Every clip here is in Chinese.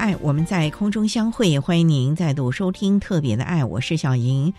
爱，我们在空中相会。欢迎您再度收听特别的爱，我是小莹。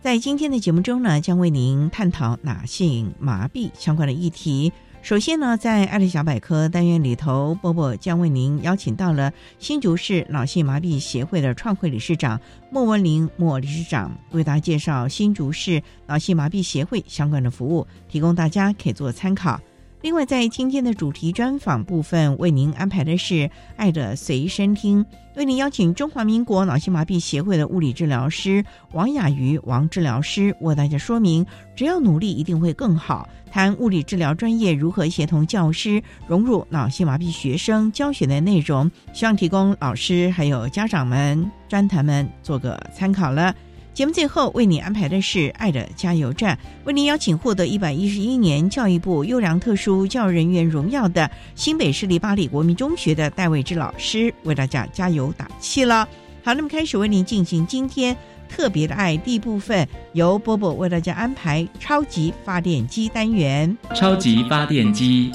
在今天的节目中呢，将为您探讨哪性麻痹相关的议题。首先呢，在爱的小百科单元里头，波波将为您邀请到了新竹市脑性麻痹协会的创会理事长莫文玲莫理事长，为大家介绍新竹市脑性麻痹协会相关的服务，提供大家可以做参考。另外，在今天的主题专访部分，为您安排的是《爱的随身听》，为您邀请中华民国脑性麻痹协会的物理治疗师王雅瑜王治疗师，为大家说明：只要努力，一定会更好。谈物理治疗专业如何协同教师融入脑性麻痹学生教学的内容，希望提供老师还有家长们、专谈们做个参考了。节目最后为你安排的是《爱的加油站》，为您邀请获得一百一十一年教育部优良特殊教育人员荣耀的新北市立巴黎国民中学的戴伟志老师，为大家加油打气了。好，那么开始为您进行今天特别的爱第一部分，由波波为大家安排超级发电机单元。超级发电机，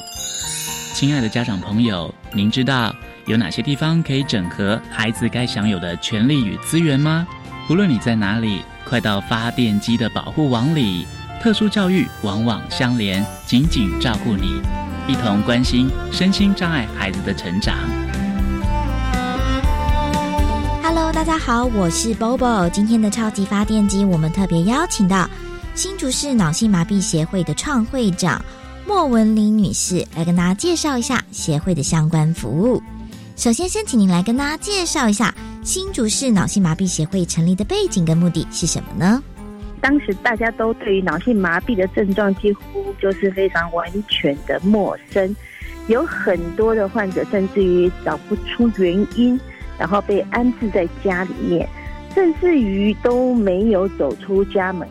亲爱的家长朋友，您知道有哪些地方可以整合孩子该享有的权利与资源吗？无论你在哪里，快到发电机的保护网里。特殊教育网网相连，紧紧照顾你，一同关心身心障碍孩子的成长。Hello，大家好，我是 Bobo。今天的超级发电机，我们特别邀请到新竹市脑性麻痹协会的创会长莫文玲女士来跟大家介绍一下协会的相关服务。首先，先请您来跟大家介绍一下新竹市脑性麻痹协会成立的背景跟目的是什么呢？当时大家都对于脑性麻痹的症状几乎就是非常完全的陌生，有很多的患者甚至于找不出原因，然后被安置在家里面，甚至于都没有走出家门。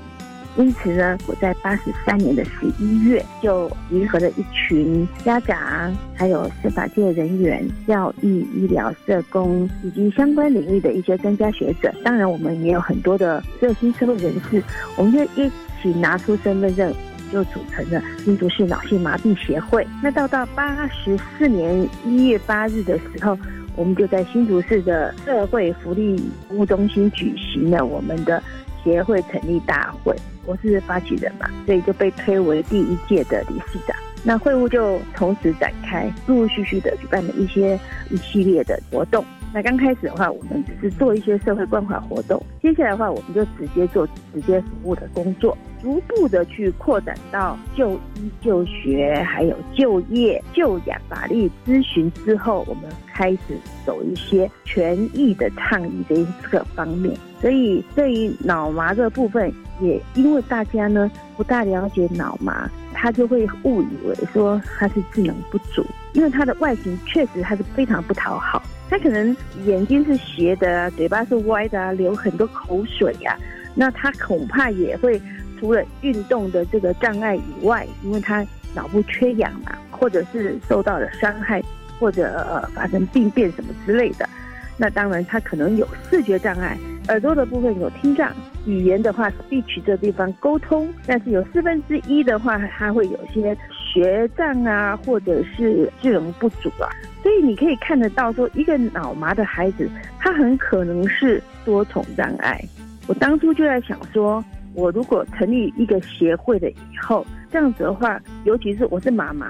因此呢，我在八十三年的十一月就集合了一群家长，还有司法界人员、教育、医疗、社工以及相关领域的一些专家学者。当然，我们也有很多的热心社会人士，我们就一起拿出身份证，就组成了新竹市脑性麻痹协会。那到到八十四年一月八日的时候，我们就在新竹市的社会福利服务中心举行了我们的协会成立大会。我是发起人嘛，所以就被推为第一届的理事长。那会务就从此展开，陆陆续续的举办了一些一系列的活动。那刚开始的话，我们只是做一些社会关怀活动，接下来的话，我们就直接做直接服务的工作，逐步的去扩展到就医、就学，还有就业、就养、法律咨询之后，我们开始走一些权益的倡议这一个方面。所以对于脑麻这部分，也因为大家呢不大了解脑麻，他就会误以为说他是智能不足，因为他的外形确实他是非常不讨好。他可能眼睛是斜的，嘴巴是歪的，流很多口水呀。那他恐怕也会除了运动的这个障碍以外，因为他脑部缺氧嘛，或者是受到了伤害，或者呃发生病变什么之类的。那当然他可能有视觉障碍，耳朵的部分有听障，语言的话 speech 这地方沟通，但是有四分之一的话，他会有些学障啊，或者是智能不足啊。所以你可以看得到，说一个脑麻的孩子，他很可能是多重障碍。我当初就在想说，我如果成立一个协会了以后，这样子的话，尤其是我是妈妈，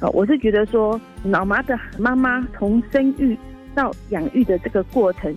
啊，我是觉得说脑麻的妈妈从生育到养育的这个过程，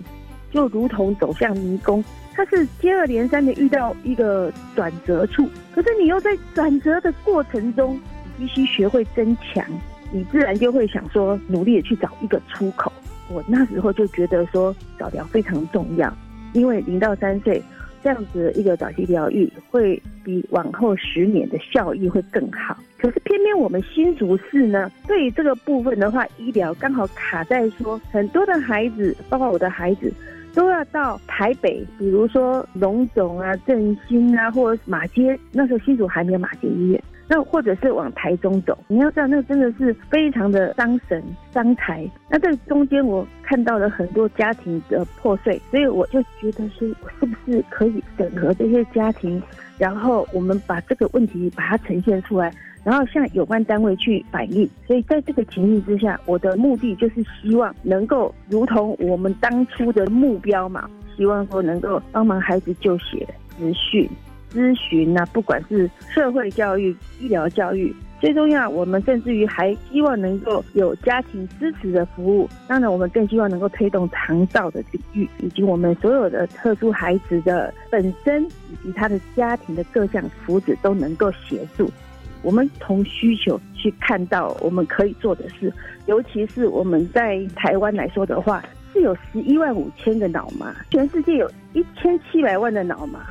就如同走向迷宫，它是接二连三的遇到一个转折处，可是你又在转折的过程中，你必须学会增强，你自然就会想说努力的去找一个出口。我那时候就觉得说早疗非常重要，因为零到三岁。这样子一个早期疗愈会比往后十年的效益会更好。可是偏偏我们新竹市呢，对于这个部分的话，医疗刚好卡在说，很多的孩子，包括我的孩子，都要到台北，比如说龙总啊、振兴啊，或者马街，那时候新竹还没有马街医院。那或者是往台中走，你要知道，那真的是非常的伤神伤财。那这中间我看到了很多家庭的破碎，所以我就觉得说，我是不是可以整合这些家庭，然后我们把这个问题把它呈现出来，然后向有关单位去反映。所以在这个情境之下，我的目的就是希望能够如同我们当初的目标嘛，希望说能够帮忙孩子就学、资训。咨询啊，不管是社会教育、医疗教育，最重要，我们甚至于还希望能够有家庭支持的服务。当然，我们更希望能够推动长照的领域，以及我们所有的特殊孩子的本身以及他的家庭的各项福祉都能够协助。我们从需求去看到我们可以做的事，尤其是我们在台湾来说的话，是有十一万五千个脑麻，全世界有一千七百万的脑麻。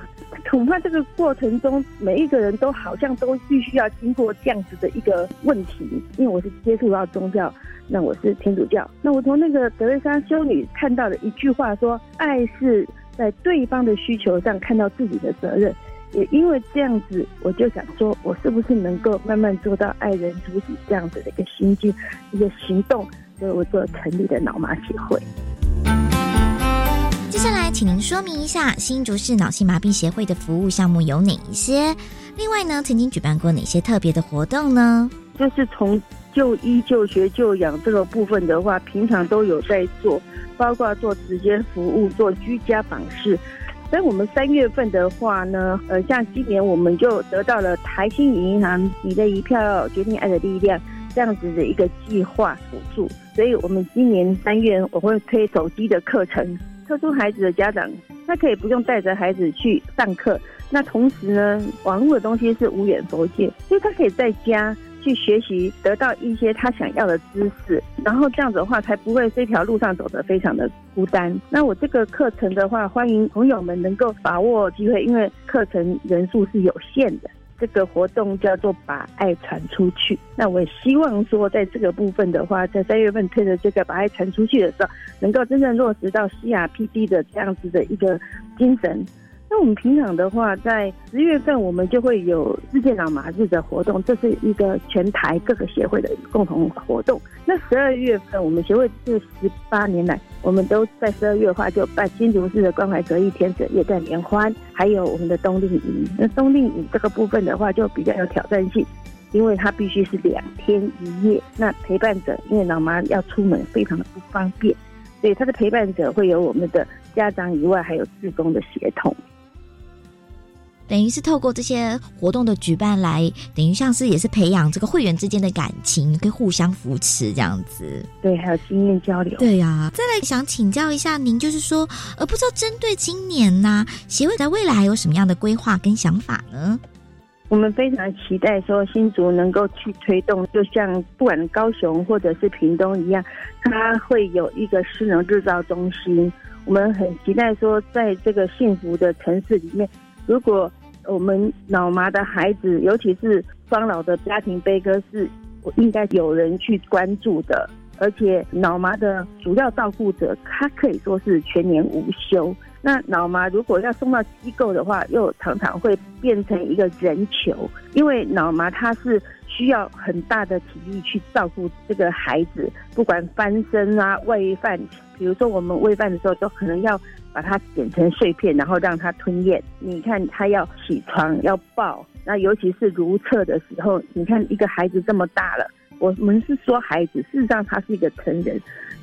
恐怕这个过程中，每一个人都好像都必须要经过这样子的一个问题。因为我是接触到宗教，那我是天主教，那我从那个德瑞莎修女看到的一句话说：“爱是在对方的需求上看到自己的责任。”也因为这样子，我就想说，我是不是能够慢慢做到爱人如己这样子的一个心境、一个行动，所以我就成立的脑麻协会。接下来，请您说明一下新竹市脑性麻痹协会的服务项目有哪一些？另外呢，曾经举办过哪些特别的活动呢？就是从就医、就学、就养这个部分的话，平常都有在做，包括做直接服务、做居家访视。所以我们三月份的话呢，呃，像今年我们就得到了台新银行“你的一票决定爱的力量”这样子的一个计划辅助，所以我们今年三月我会推手机的课程。特殊孩子的家长，他可以不用带着孩子去上课。那同时呢，网络的东西是无远佛界，所以他可以在家去学习，得到一些他想要的知识。然后这样子的话，才不会这条路上走得非常的孤单。那我这个课程的话，欢迎朋友们能够把握机会，因为课程人数是有限的。这个活动叫做把爱传出去。那我也希望说，在这个部分的话，在三月份推的这个把爱传出去的时候，能够真正落实到 CRPD 的这样子的一个精神。那我们平常的话，在十月份我们就会有世界脑麻日的活动，这是一个全台各个协会的共同活动。那十二月份我们协会这十八年来，我们都在十二月的话就办新竹市的关怀折翼天使夜战联欢，还有我们的冬令营。那冬令营这个部分的话就比较有挑战性，因为它必须是两天一夜。那陪伴者因为脑麻要出门非常的不方便，所以他的陪伴者会有我们的家长以外，还有自工的协同。等于是透过这些活动的举办来，等于像是也是培养这个会员之间的感情，可以互相扶持这样子。对，还有经验交流。对呀，再来想请教一下您，就是说，呃，不知道针对今年呢，协会在未来还有什么样的规划跟想法呢？我们非常期待说新竹能够去推动，就像不管高雄或者是屏东一样，它会有一个失能制造中心。我们很期待说，在这个幸福的城市里面。如果我们脑麻的孩子，尤其是双老的家庭悲歌，是应该有人去关注的。而且脑麻的主要照顾者，他可以说是全年无休。那脑麻如果要送到机构的话，又常常会变成一个人球，因为脑麻他是需要很大的体力去照顾这个孩子，不管翻身啊、喂饭，比如说我们喂饭的时候，都可能要。把它剪成碎片，然后让它吞咽。你看，他要起床，要抱，那尤其是如厕的时候，你看一个孩子这么大了，我们是说孩子，事实上他是一个成人，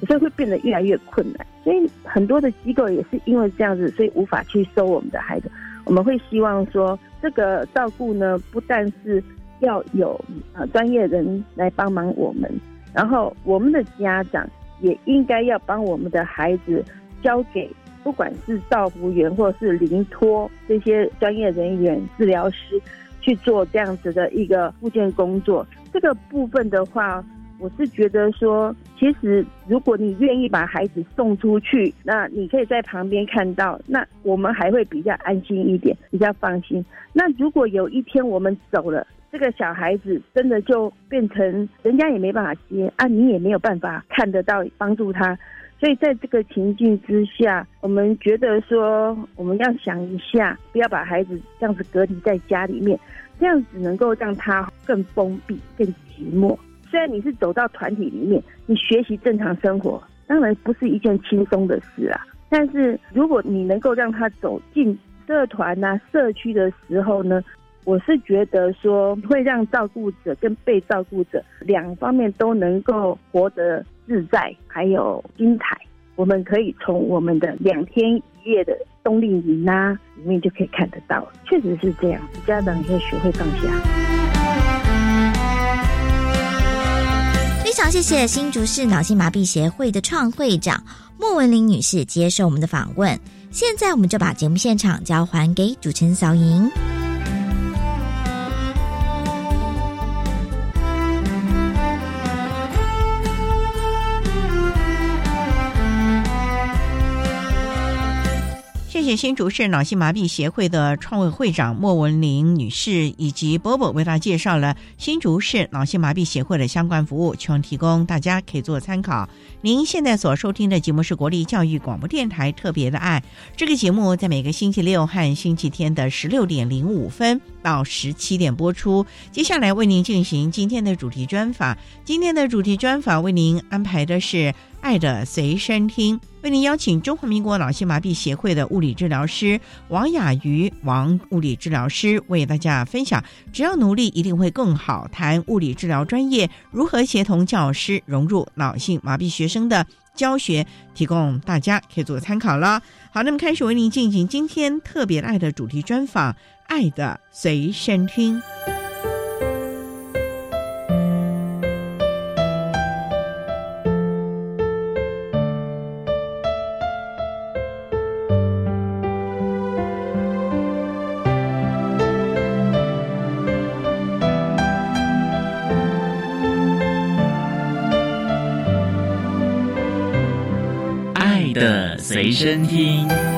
所以会变得越来越困难。所以很多的机构也是因为这样子，所以无法去收我们的孩子。我们会希望说，这个照顾呢，不但是要有呃专业人来帮忙我们，然后我们的家长也应该要帮我们的孩子交给不管是照护员或是临托这些专业人员、治疗师去做这样子的一个复健工作。这个部分的话。我是觉得说，其实如果你愿意把孩子送出去，那你可以在旁边看到，那我们还会比较安心一点，比较放心。那如果有一天我们走了，这个小孩子真的就变成人家也没办法接啊，你也没有办法看得到帮助他。所以在这个情境之下，我们觉得说，我们要想一下，不要把孩子这样子隔离在家里面，这样子能够让他更封闭、更寂寞。虽然你是走到团体里面，你学习正常生活，当然不是一件轻松的事啊。但是如果你能够让他走进社团啊、社区的时候呢，我是觉得说会让照顾者跟被照顾者两方面都能够活得自在，还有精彩。我们可以从我们的两天一夜的冬令营啊里面就可以看得到，确实是这样，家长要学会放下。非常谢谢新竹市脑性麻痹协会的创会长莫文玲女士接受我们的访问。现在我们就把节目现场交还给主持人小莹。谢谢新竹市脑性麻痹协会的创会会长莫文玲女士以及波波为大家介绍了新竹市脑性麻痹协会的相关服务，希望提供大家可以做参考。您现在所收听的节目是国立教育广播电台特别的爱，这个节目在每个星期六和星期天的十六点零五分到十七点播出。接下来为您进行今天的主题专访，今天的主题专访为您安排的是。爱的随身听，为您邀请中华民国脑性麻痹协会的物理治疗师王雅瑜王物理治疗师为大家分享：只要努力，一定会更好。谈物理治疗专业如何协同教师融入脑性麻痹学生的教学，提供大家可以做参考了。好，那么开始为您进行今天特别爱的主题专访，爱的随身听。爱的随身听。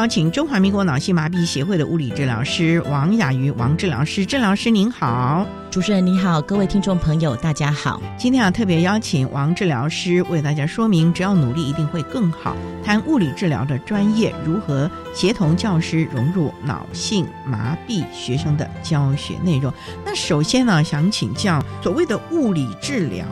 邀请中华民国脑性麻痹协会的物理治疗师王雅瑜王治疗师，治疗师您好，主持人你好，各位听众朋友大家好。今天啊特别邀请王治疗师为大家说明，只要努力一定会更好。谈物理治疗的专业如何协同教师融入脑性麻痹学生的教学内容。那首先呢，想请教所谓的物理治疗。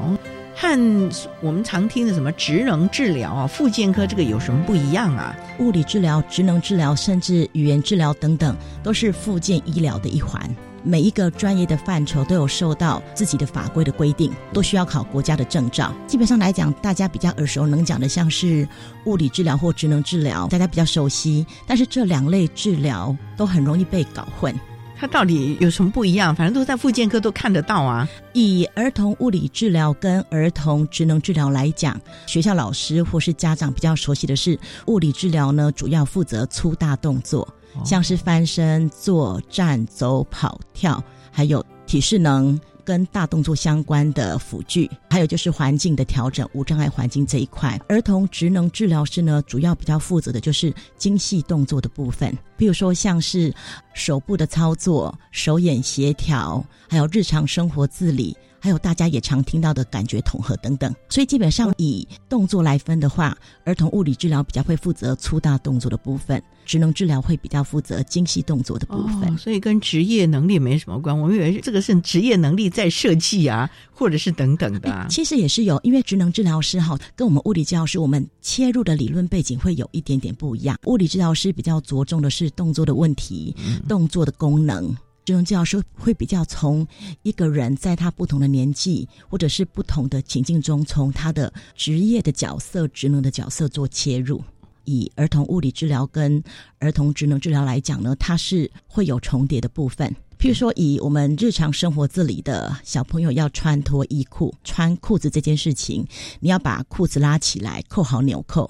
和我们常听的什么职能治疗啊、复健科这个有什么不一样啊？物理治疗、职能治疗，甚至语言治疗等等，都是复健医疗的一环。每一个专业的范畴都有受到自己的法规的规定，都需要考国家的证照。基本上来讲，大家比较耳熟能讲的，像是物理治疗或职能治疗，大家比较熟悉。但是这两类治疗都很容易被搞混。它到底有什么不一样？反正都在复健科都看得到啊。以儿童物理治疗跟儿童职能治疗来讲，学校老师或是家长比较熟悉的是物理治疗呢，主要负责粗大动作，像是翻身、坐、站、走、跑、跳，还有体适能跟大动作相关的辅具，还有就是环境的调整、无障碍环境这一块。儿童职能治疗师呢，主要比较负责的就是精细动作的部分。比如说像是手部的操作、手眼协调，还有日常生活自理。还有大家也常听到的感觉统合等等，所以基本上以动作来分的话，儿童物理治疗比较会负责粗大动作的部分，职能治疗会比较负责精细动作的部分。所以跟职业能力没什么关，我以为这个是职业能力在设计啊，或者是等等的。其实也是有，因为职能治疗师哈，跟我们物理治疗师我们切入的理论背景会有一点点不一样。物理治疗师比较着重的是动作的问题，动作的功能。职能治疗师会比较从一个人在他不同的年纪或者是不同的情境中，从他的职业的角色、职能的角色做切入。以儿童物理治疗跟儿童职能治疗来讲呢，它是会有重叠的部分。譬如说，以我们日常生活自理的小朋友要穿脱衣裤、穿裤子这件事情，你要把裤子拉起来，扣好纽扣，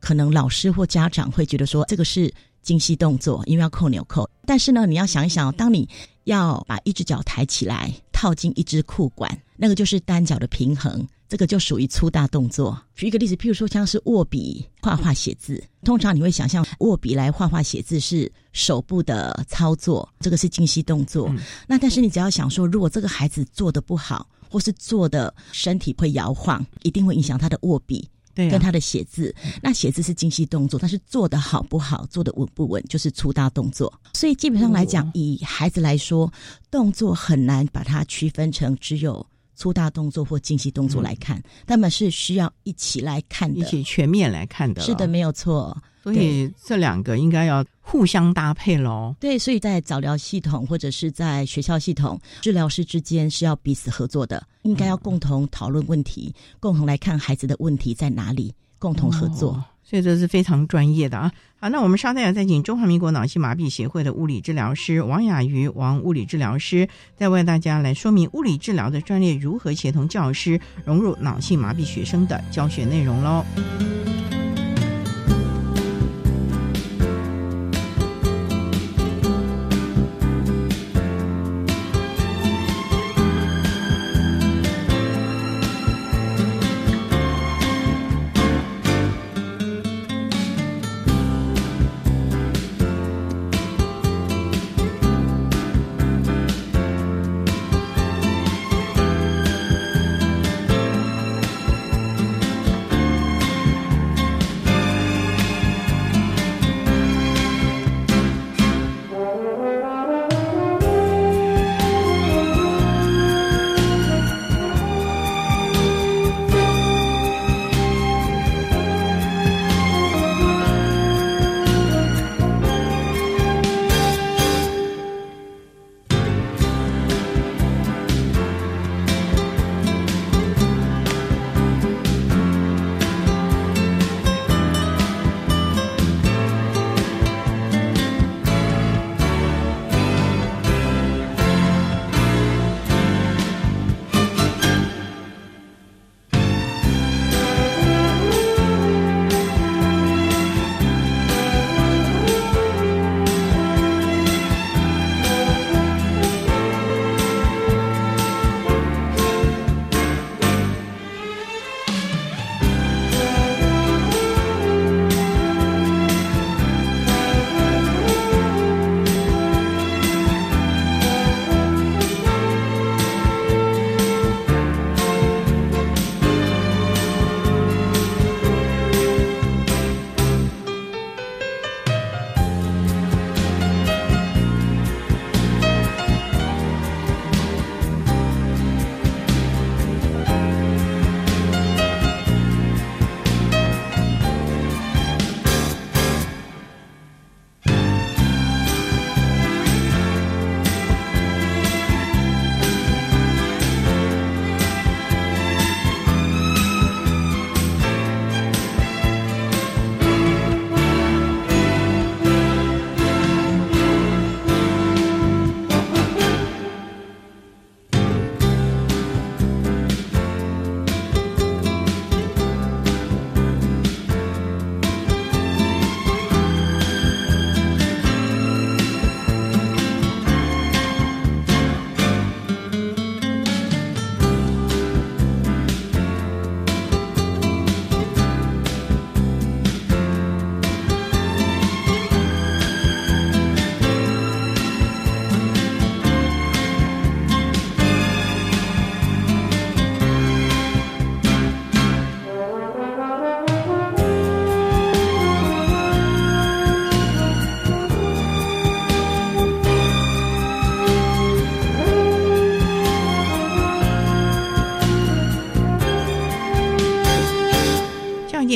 可能老师或家长会觉得说这个是。精细动作，因为要扣纽扣。但是呢，你要想一想，当你要把一只脚抬起来，套进一只裤管，那个就是单脚的平衡，这个就属于粗大动作。举一个例子，譬如说像是握笔画画写字，通常你会想象握笔来画画写字是手部的操作，这个是精细动作。那但是你只要想说，如果这个孩子做的不好，或是做的身体会摇晃，一定会影响他的握笔。跟他的写字，那写字是精细动作，但是做的好不好，做的稳不稳，就是粗大动作。所以基本上来讲，以孩子来说，动作很难把它区分成只有粗大动作或精细动作来看，他们是需要一起来看的，一起全面来看的。是的，没有错。所以这两个应该要互相搭配喽。对，所以在早疗系统或者是在学校系统，治疗师之间是要彼此合作的，应该要共同讨论问题，共同来看孩子的问题在哪里，共同合作。所以这是非常专业的啊。好，那我们稍待再请中华民国脑性麻痹协会的物理治疗师王雅瑜王物理治疗师，再为大家来说明物理治疗的专业如何协同教师融入脑性麻痹学生的教学内容喽。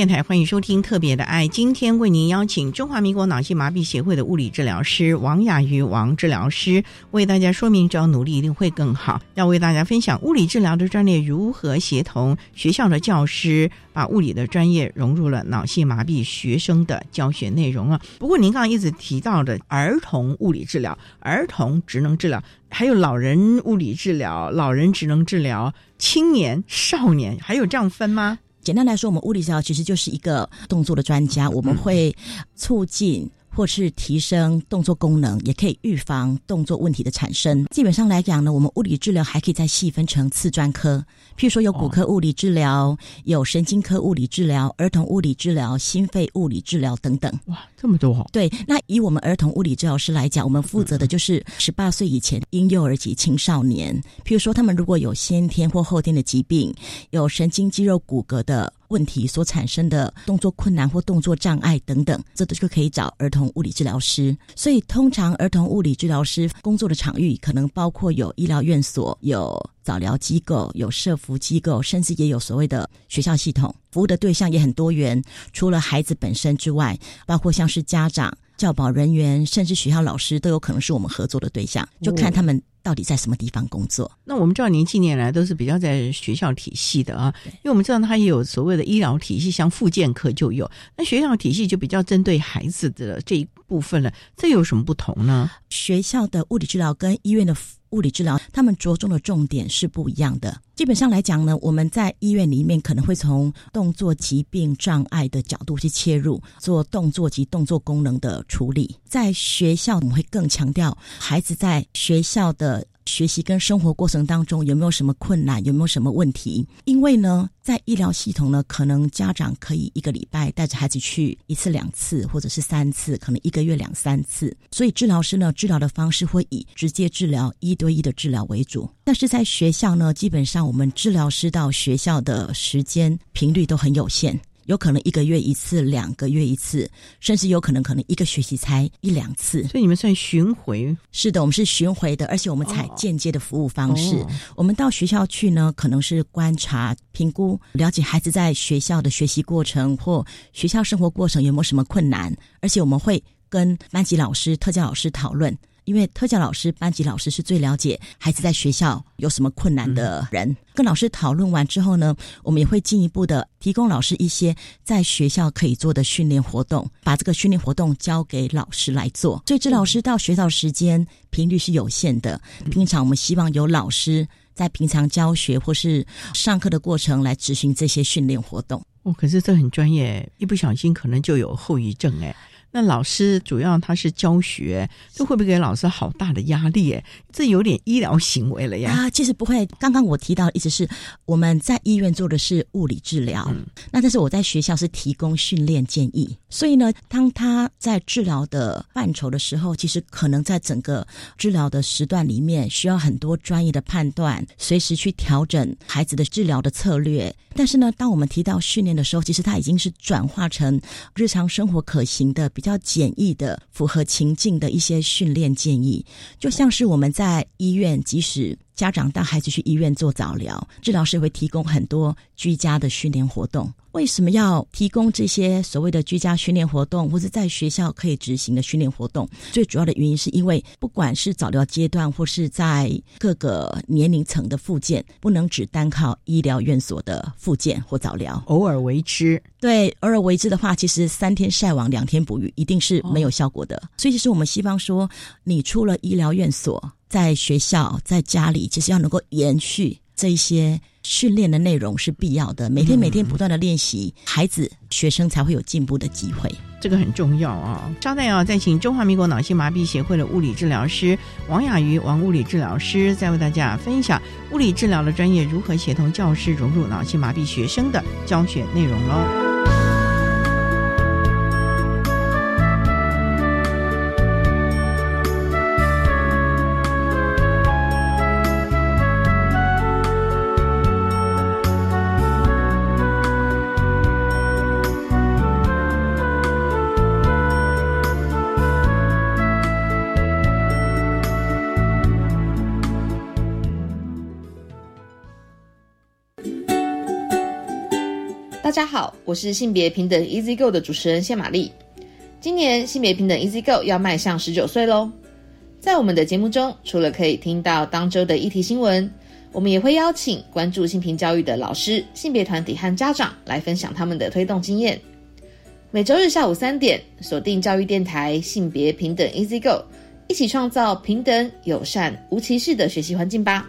电台，欢迎收听《特别的爱》。今天为您邀请中华民国脑性麻痹协会的物理治疗师王雅瑜王治疗师，为大家说明：只要努力，一定会更好。要为大家分享物理治疗的专业如何协同学校的教师，把物理的专业融入了脑性麻痹学生的教学内容啊。不过，您刚刚一直提到的儿童物理治疗、儿童职能治疗，还有老人物理治疗、老人职能治疗、青年、少年，还有这样分吗？简单来说，我们物理治疗其实就是一个动作的专家，我们会促进。或是提升动作功能，也可以预防动作问题的产生。基本上来讲呢，我们物理治疗还可以再细分成次专科，譬如说有骨科物理治疗、有神经科物理治疗、儿童物理治疗、心肺物理治疗等等。哇，这么多！对，那以我们儿童物理治疗师来讲，我们负责的就是十八岁以前婴幼儿及青少年。譬如说，他们如果有先天或后天的疾病，有神经肌肉骨骼的。问题所产生的动作困难或动作障碍等等，这都是可以找儿童物理治疗师。所以，通常儿童物理治疗师工作的场域可能包括有医疗院所、有早疗机构、有社服机构，甚至也有所谓的学校系统。服务的对象也很多元，除了孩子本身之外，包括像是家长、教保人员，甚至学校老师都有可能是我们合作的对象，就看他们。到底在什么地方工作？那我们知道您近年来都是比较在学校体系的啊，因为我们知道它也有所谓的医疗体系，像复健科就有，那学校体系就比较针对孩子的这一部分了。这有什么不同呢？学校的物理治疗跟医院的。物理治疗，他们着重的重点是不一样的。基本上来讲呢，我们在医院里面可能会从动作疾病障碍的角度去切入，做动作及动作功能的处理。在学校，我们会更强调孩子在学校的。学习跟生活过程当中有没有什么困难，有没有什么问题？因为呢，在医疗系统呢，可能家长可以一个礼拜带着孩子去一次、两次，或者是三次，可能一个月两三次。所以治疗师呢，治疗的方式会以直接治疗、一对一的治疗为主。但是在学校呢，基本上我们治疗师到学校的时间频率都很有限。有可能一个月一次，两个月一次，甚至有可能可能一个学期才一两次。所以你们算巡回？是的，我们是巡回的，而且我们采间接的服务方式。我们到学校去呢，可能是观察、评估、了解孩子在学校的学习过程或学校生活过程有没有什么困难，而且我们会跟班级老师、特教老师讨论。因为特教老师、班级老师是最了解孩子在学校有什么困难的人。跟老师讨论完之后呢，我们也会进一步的提供老师一些在学校可以做的训练活动，把这个训练活动交给老师来做。所以，这老师到学校时间频率是有限的。平常我们希望有老师在平常教学或是上课的过程来执行这些训练活动。哦，可是这很专业，一不小心可能就有后遗症哎。那老师主要他是教学，这会不会给老师好大的压力？哎，这有点医疗行为了呀。啊，其实不会。刚刚我提到，一直是我们在医院做的是物理治疗，那但是我在学校是提供训练建议。所以呢，当他在治疗的范畴的时候，其实可能在整个治疗的时段里面，需要很多专业的判断，随时去调整孩子的治疗的策略。但是呢，当我们提到训练的时候，其实他已经是转化成日常生活可行的。比较简易的、符合情境的一些训练建议，就像是我们在医院，即使家长带孩子去医院做早疗，治疗师会提供很多居家的训练活动。为什么要提供这些所谓的居家训练活动，或者在学校可以执行的训练活动？最主要的原因是因为，不管是早疗阶段，或是在各个年龄层的复健，不能只单靠医疗院所的复健或早疗，偶尔为之。对，偶尔为之的话，其实三天晒网，两天捕鱼，一定是没有效果的。所以，其实我们西方说，你出了医疗院所，在学校、在家里，其实要能够延续这一些。训练的内容是必要的，每天每天不断的练习，孩子学生才会有进步的机会，这个很重要啊！稍待啊，再请中华民国脑性麻痹协会的物理治疗师王雅瑜王物理治疗师，再为大家分享物理治疗的专业如何协同教师融入脑性麻痹学生的教学内容喽。大家好，我是性别平等 Easy Go 的主持人谢玛丽。今年性别平等 Easy Go 要迈向十九岁喽。在我们的节目中，除了可以听到当周的议题新闻，我们也会邀请关注性平教育的老师、性别团体和家长来分享他们的推动经验。每周日下午三点，锁定教育电台性别平等 Easy Go，一起创造平等、友善、无歧视的学习环境吧。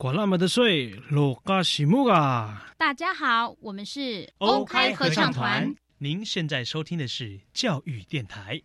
管那么的水，罗嘎西木啊！大家好，我们是欧开合唱团。您现在收听的是教育电台。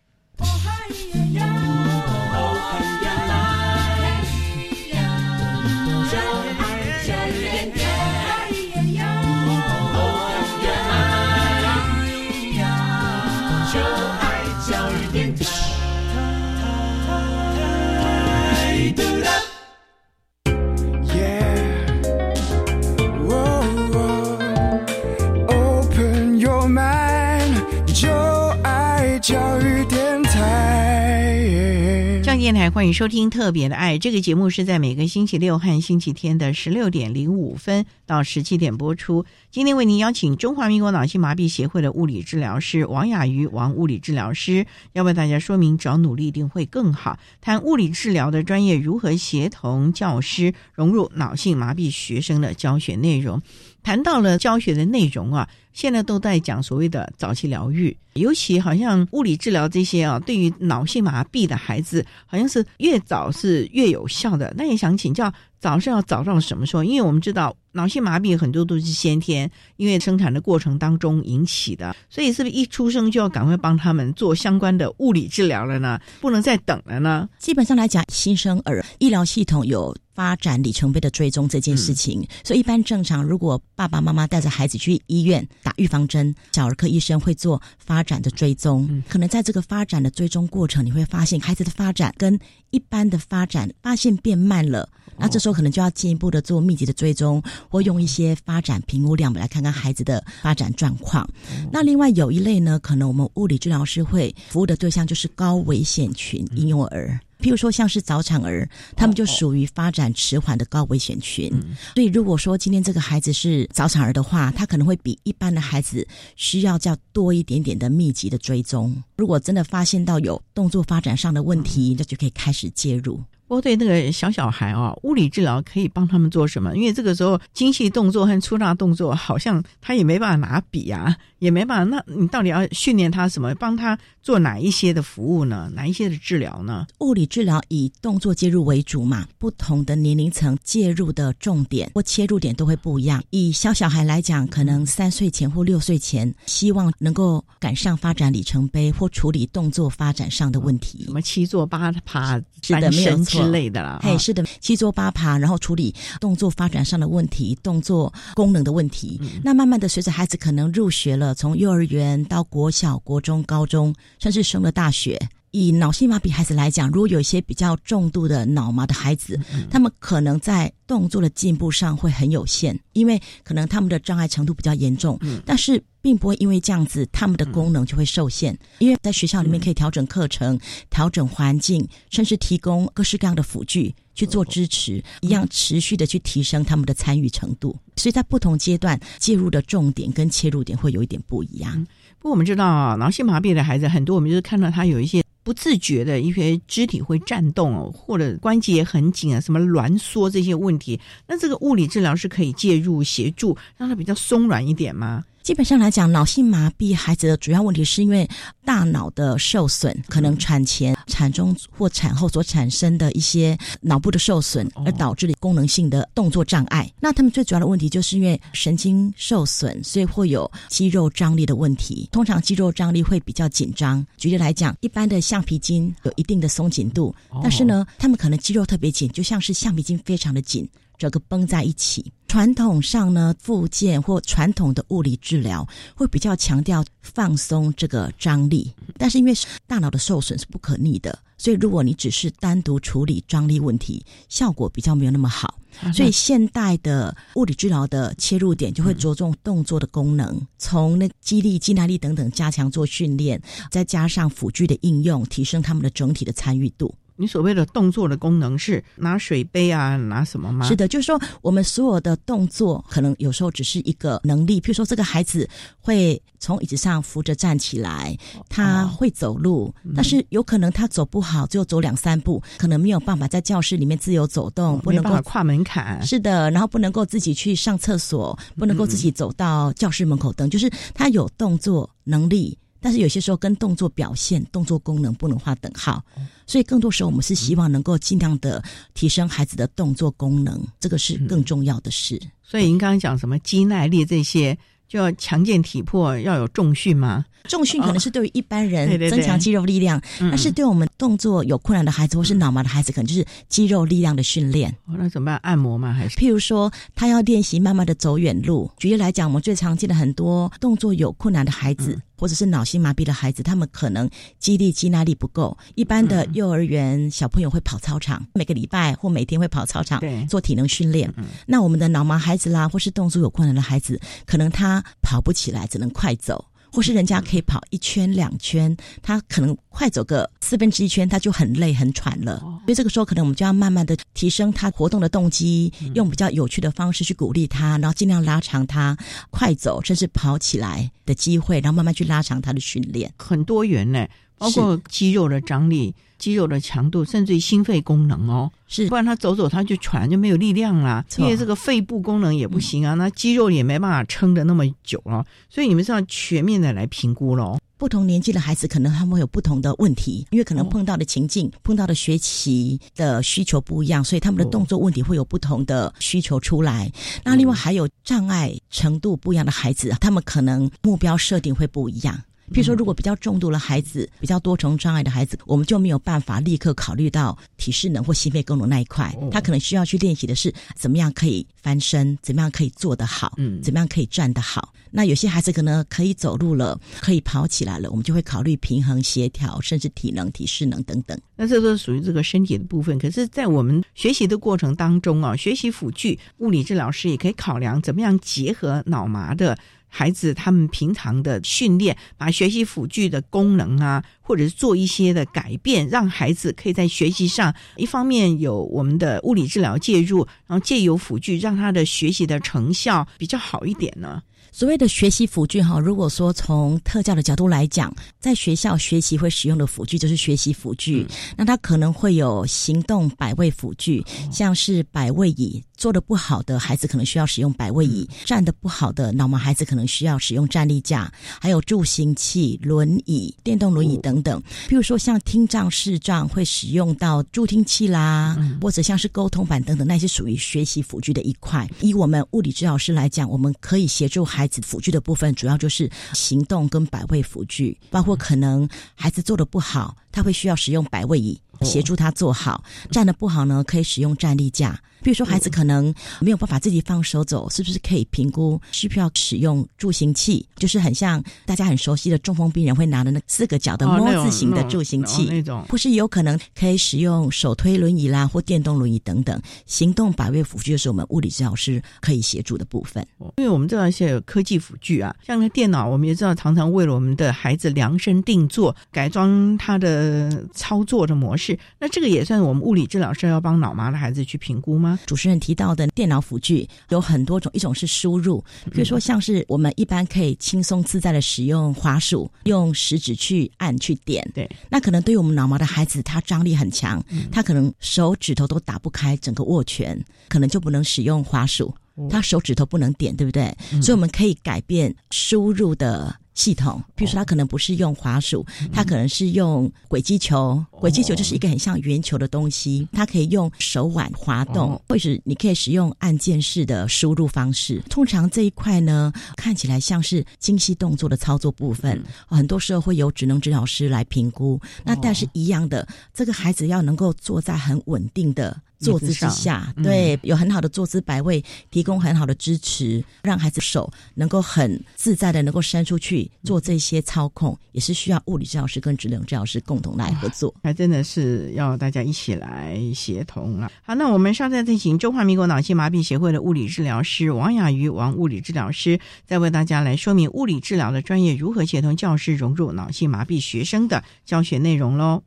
电台欢迎收听《特别的爱》这个节目，是在每个星期六和星期天的十六点零五分到十七点播出。今天为您邀请中华民国脑性麻痹协会的物理治疗师王雅瑜王物理治疗师，要为大家说明只要努力一定会更好，谈物理治疗的专业如何协同教师融入脑性麻痹学生的教学内容。谈到了教学的内容啊，现在都在讲所谓的早期疗愈，尤其好像物理治疗这些啊，对于脑性麻痹的孩子，好像是越早是越有效的。那也想请教，早上要早到什么时候？因为我们知道脑性麻痹很多都是先天，因为生产的过程当中引起的，所以是不是一出生就要赶快帮他们做相关的物理治疗了呢？不能再等了呢？基本上来讲，新生儿医疗系统有。发展里程碑的追踪这件事情，所以一般正常，如果爸爸妈妈带着孩子去医院打预防针，小儿科医生会做发展的追踪。可能在这个发展的追踪过程，你会发现孩子的发展跟一般的发展发现变慢了，那这时候可能就要进一步的做密集的追踪，或用一些发展评估量来看看孩子的发展状况。那另外有一类呢，可能我们物理治疗师会服务的对象就是高危险群婴幼儿。譬如说，像是早产儿，他们就属于发展迟缓的高危险群。所以，如果说今天这个孩子是早产儿的话，他可能会比一般的孩子需要较多一点点的密集的追踪。如果真的发现到有动作发展上的问题，那就可以开始介入。不过，对那个小小孩啊，物理治疗可以帮他们做什么？因为这个时候精细动作和粗大动作，好像他也没办法拿笔啊，也没办法。那你到底要训练他什么？帮他做哪一些的服务呢？哪一些的治疗呢？物理治疗以动作介入为主嘛，不同的年龄层介入的重点或切入点都会不一样。以小小孩来讲，可能三岁前或六岁前，希望能够赶上发展里程碑或处理动作发展上的问题，什么七坐八爬、是的，没有之类的啦。嘿，是的，七坐八爬，然后处理动作发展上的问题、动作功能的问题。那慢慢的，随着孩子可能入学了，从幼儿园到国小、国中、高中，甚至升了大学。以脑性麻痹孩子来讲，如果有一些比较重度的脑麻的孩子，他们可能在动作的进步上会很有限，因为可能他们的障碍程度比较严重。但是并不会因为这样子，他们的功能就会受限。因为在学校里面可以调整课程、调整环境，甚至提供各式各样的辅具去做支持，一样持续的去提升他们的参与程度。所以在不同阶段介入的重点跟切入点会有一点不一样。不过我们知道啊，脑性麻痹的孩子很多，我们就是看到他有一些。不自觉的一些肢体会颤动哦，或者关节很紧啊，什么挛缩这些问题，那这个物理治疗是可以介入协助，让它比较松软一点吗？基本上来讲，脑性麻痹孩子的主要问题是因为大脑的受损，可能产前、产中或产后所产生的一些脑部的受损，而导致的功能性的动作障碍。那他们最主要的问题就是因为神经受损，所以会有肌肉张力的问题。通常肌肉张力会比较紧张。举例来讲，一般的橡皮筋有一定的松紧度，但是呢，他们可能肌肉特别紧，就像是橡皮筋非常的紧。整个绷在一起。传统上呢，复健或传统的物理治疗会比较强调放松这个张力，但是因为大脑的受损是不可逆的，所以如果你只是单独处理张力问题，效果比较没有那么好。所以现代的物理治疗的切入点就会着重动作的功能，从那肌力、肌耐力等等加强做训练，再加上辅具的应用，提升他们的整体的参与度。你所谓的动作的功能是拿水杯啊，拿什么吗？是的，就是说我们所有的动作，可能有时候只是一个能力。譬如说，这个孩子会从椅子上扶着站起来，他会走路，但是有可能他走不好，只有走两三步，可能没有办法在教室里面自由走动，不能够跨门槛。是的，然后不能够自己去上厕所，不能够自己走到教室门口等，就是他有动作能力。但是有些时候跟动作表现、动作功能不能画等号，所以更多时候我们是希望能够尽量的提升孩子的动作功能，这个是更重要的事。所以您刚刚讲什么肌耐力这些，就要强健体魄，要有重训吗？重训可能是对于一般人增强肌肉力量，但是对我们动作有困难的孩子或是脑麻的孩子，可能就是肌肉力量的训练。那怎么办？按摩吗？还是？譬如说，他要练习慢慢的走远路。举例来讲，我们最常见的很多动作有困难的孩子，或者是脑性麻痹的孩子，他们可能肌力、肌耐力不够。一般的幼儿园小朋友会跑操场，每个礼拜或每天会跑操场做体能训练。那我们的脑麻孩子啦，或是动作有困难的孩子，可能他跑不起来，只能快走。或是人家可以跑一圈两圈，他可能快走个四分之一圈，他就很累很喘了。所以这个时候，可能我们就要慢慢的提升他活动的动机，用比较有趣的方式去鼓励他，然后尽量拉长他快走甚至跑起来的机会，然后慢慢去拉长他的训练。很多元呢，包括肌肉的张力。肌肉的强度，甚至于心肺功能哦，是。不然他走走他就喘就没有力量啦，因为这个肺部功能也不行啊，那肌肉也没办法撑的那么久了，所以你们是要全面的来评估喽。不同年纪的孩子可能他们会有不同的问题，因为可能碰到的情境、碰到的学习的需求不一样，所以他们的动作问题会有不同的需求出来。那另外还有障碍程度不一样的孩子，他们可能目标设定会不一样。比如说，如果比较重度的孩子，比较多重障碍的孩子，我们就没有办法立刻考虑到体适能或心肺功能那一块。他可能需要去练习的是怎么样可以翻身，怎么样可以做得好，嗯，怎么样可以站得好。那有些孩子可能可以走路了，可以跑起来了，我们就会考虑平衡、协调，甚至体能、体适能等等。那这都是属于这个身体的部分。可是，在我们学习的过程当中啊，学习辅具，物理治疗师也可以考量怎么样结合脑麻的。孩子他们平常的训练，把学习辅具的功能啊，或者是做一些的改变，让孩子可以在学习上，一方面有我们的物理治疗介入，然后借由辅具让他的学习的成效比较好一点呢。所谓的学习辅具哈，如果说从特教的角度来讲，在学校学习会使用的辅具就是学习辅具，那它可能会有行动百位辅具，像是百位椅，做的不好的孩子可能需要使用百位椅；站的不好的脑麻孩子可能需要使用站立架，还有助行器、轮椅、电动轮椅等等。譬如说像听障视障会使用到助听器啦，或者像是沟通板等等，那些属于学习辅具的一块。以我们物理治疗师来讲，我们可以协助孩。子辅具的部分主要就是行动跟百位辅具，包括可能孩子做的不好，他会需要使用百位椅协助他做好；站的不好呢，可以使用站立架。比如说，孩子可能没有办法自己放手走，是不是可以评估需不需要使用助行器？就是很像大家很熟悉的中风病人会拿的那四个脚的“摸”字形的助行器，那种，或是有可能可以使用手推轮椅啦，或电动轮椅等等。行动百位辅具就是我们物理治疗师可以协助的部分。因为我们知道一些科技辅具啊，像那电脑，我们也知道常常为了我们的孩子量身定做，改装他的的操作的模式。那这个也算我们物理治疗师要帮脑麻的孩子去评估吗？主持人提到的电脑辅具有很多种，一种是输入，比如说像是我们一般可以轻松自在的使用滑鼠，用食指去按去点。对，那可能对于我们脑麻的孩子，他张力很强，他可能手指头都打不开整个握拳，可能就不能使用滑鼠，他手指头不能点，对不对？所以我们可以改变输入的。系统，比如说他可能不是用滑鼠，他可能是用轨迹球。轨迹球就是一个很像圆球的东西，它可以用手腕滑动，或者你可以使用按键式的输入方式。通常这一块呢，看起来像是精细动作的操作部分，很多时候会由职能治疗师来评估。那但是一样的，这个孩子要能够坐在很稳定的。坐姿之下，对，有很好的坐姿摆位，提供很好的支持，让孩子手能够很自在的能够伸出去做这些操控，也是需要物理治疗师跟职能治疗师共同来合作，还真的是要大家一起来协同啊。好，那我们稍后再请中华民国脑性麻痹协会的物理治疗师王雅瑜王物理治疗师，再为大家来说明物理治疗的专业如何协同教师融入脑性麻痹学生的教学内容喽。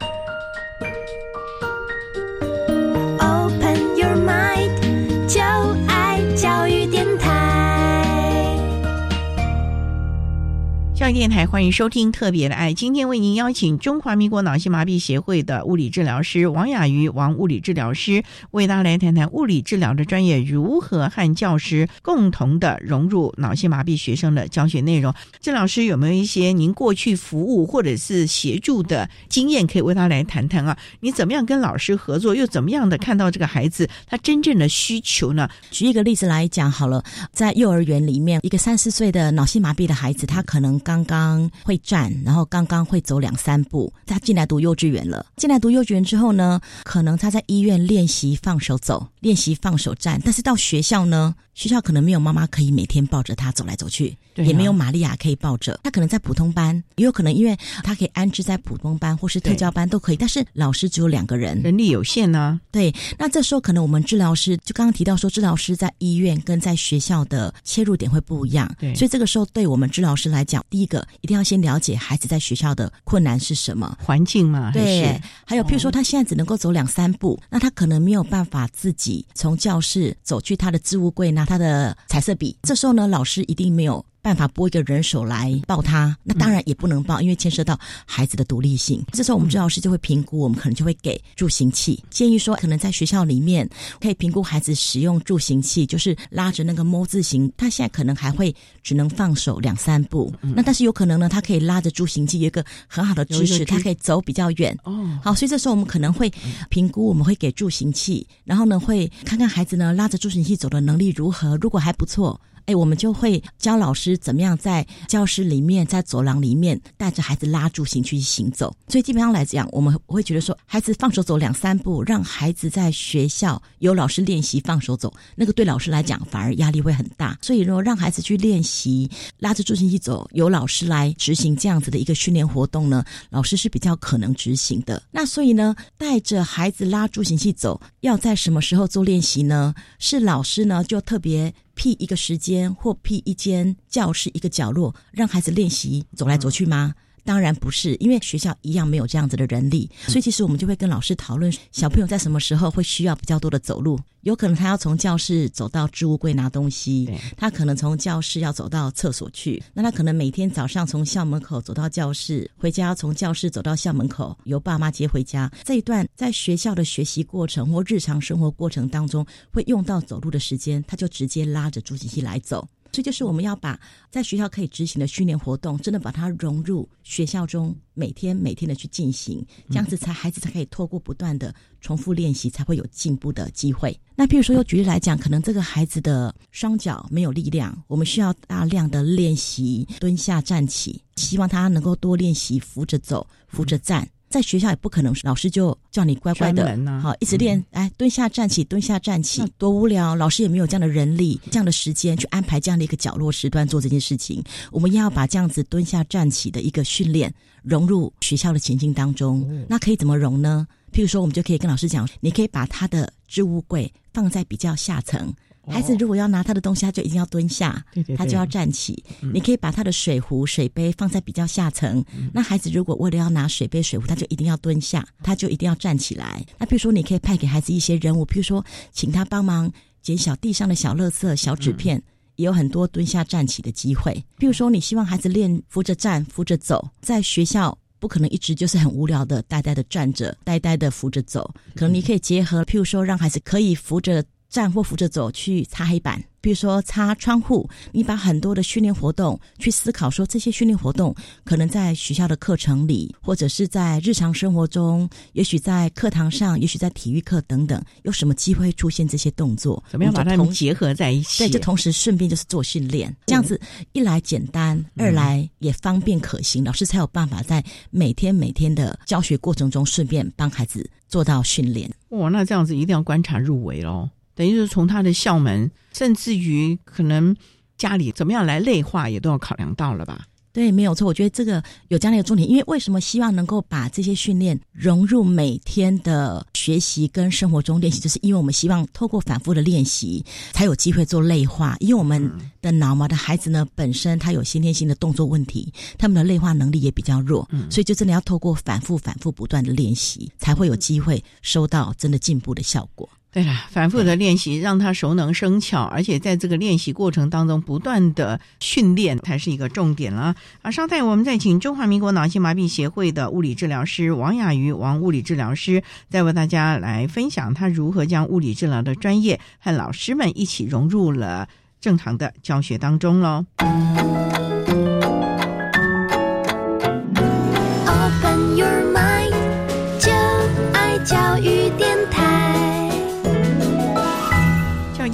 教育电台欢迎收听特别的爱，今天为您邀请中华民国脑性麻痹协会的物理治疗师王雅瑜王物理治疗师，为大家来谈谈物理治疗的专业如何和教师共同的融入脑性麻痹学生的教学内容。郑老师有没有一些您过去服务或者是协助的经验，可以为他来谈谈啊？你怎么样跟老师合作，又怎么样的看到这个孩子他真正的需求呢？举一个例子来讲好了，在幼儿园里面，一个三四岁的脑性麻痹的孩子，他可能刚刚会站，然后刚刚会走两三步。他进来读幼稚园了。进来读幼稚园之后呢，可能他在医院练习放手走，练习放手站。但是到学校呢，学校可能没有妈妈可以每天抱着他走来走去，也没有玛利亚可以抱着。他可能在普通班，也有可能因为他可以安置在普通班或是特教班都可以。但是老师只有两个人，人力有限呢。对，那这时候可能我们治疗师就刚刚提到说，治疗师在医院跟在学校的切入点会不一样。对，所以这个时候对我们治疗师来讲。第一个一定要先了解孩子在学校的困难是什么，环境嘛，对，还有譬如说他现在只能够走两三步，那他可能没有办法自己从教室走去他的置物柜拿他的彩色笔，这时候呢，老师一定没有。办法拨一个人手来抱他，那当然也不能抱，因为牵涉到孩子的独立性。这时候我们治疗师就会评估，我们可能就会给助行器，建议说可能在学校里面可以评估孩子使用助行器，就是拉着那个摸字形，他现在可能还会只能放手两三步，那但是有可能呢，他可以拉着助行器，有一个很好的支持，他可以走比较远。哦，好，所以这时候我们可能会评估，我们会给助行器，然后呢会看看孩子呢拉着助行器走的能力如何，如果还不错。哎，我们就会教老师怎么样在教室里面、在走廊里面带着孩子拉住行去行走。所以基本上来讲，我们会觉得说，孩子放手走两三步，让孩子在学校有老师练习放手走，那个对老师来讲反而压力会很大。所以如果让孩子去练习拉着助行器走，由老师来执行这样子的一个训练活动呢，老师是比较可能执行的。那所以呢，带着孩子拉助行器走，要在什么时候做练习呢？是老师呢就特别。辟一个时间或辟一间教室一个角落，让孩子练习走来走去吗？当然不是，因为学校一样没有这样子的人力，所以其实我们就会跟老师讨论，小朋友在什么时候会需要比较多的走路。有可能他要从教室走到置物柜拿东西，他可能从教室要走到厕所去，那他可能每天早上从校门口走到教室，回家要从教室走到校门口，由爸妈接回家。这一段在学校的学习过程或日常生活过程当中会用到走路的时间，他就直接拉着助行器来走。这就是我们要把在学校可以执行的训练活动，真的把它融入学校中，每天每天的去进行，这样子才孩子才可以透过不断的重复练习，才会有进步的机会。那譬如说，又举例来讲，可能这个孩子的双脚没有力量，我们需要大量的练习蹲下站起，希望他能够多练习扶着走、扶着站。在学校也不可能，老师就叫你乖乖的，好一直练，哎，蹲下站起，蹲下站起，多无聊。老师也没有这样的人力、这样的时间去安排这样的一个角落时段做这件事情。我们要把这样子蹲下站起的一个训练融入学校的情境当中。那可以怎么融呢？譬如说，我们就可以跟老师讲，你可以把他的置物柜放在比较下层。孩子如果要拿他的东西，他就一定要蹲下，对对，他就要站起。你可以把他的水壶、水杯放在比较下层。那孩子如果为了要拿水杯、水壶，他就一定要蹲下，他就一定要站起来。那比如说，你可以派给孩子一些任务，比如说，请他帮忙捡小地上的小垃圾、小纸片，也有很多蹲下站起的机会。比如说，你希望孩子练扶着站、扶着走，在学校。不可能一直就是很无聊的呆呆的站着，呆呆的扶着走。可能你可以结合，譬如说让孩子可以扶着站或扶着走去擦黑板，比如说擦窗户。你把很多的训练活动去思考，说这些训练活动可能在学校的课程里，或者是在日常生活中，也许在课堂上，也许在体育课等等，有什么机会出现这些动作？怎么样把它们结合在一起？对，就同时顺便就是做训练，这样子一来简单，二来也方便可行，老师才有办法在每天每天的教学过程中顺便帮孩子做到训练。哇，那这样子一定要观察入围喽。等于是从他的校门，甚至于可能家里怎么样来内化，也都要考量到了吧？对，没有错。我觉得这个有这样的一个重点，因为为什么希望能够把这些训练融入每天的学习跟生活中练习，就是因为我们希望透过反复的练习，才有机会做内化。因为我们的脑嘛的孩子呢，本身他有先天性的动作问题，他们的内化能力也比较弱，所以就真的要透过反复、反复、不断的练习，才会有机会收到真的进步的效果。对了，反复的练习让他熟能生巧，而且在这个练习过程当中不断的训练才是一个重点了。啊，稍待，我们再请中华民国脑性麻痹协会的物理治疗师王雅瑜王物理治疗师，再为大家来分享他如何将物理治疗的专业和老师们一起融入了正常的教学当中喽。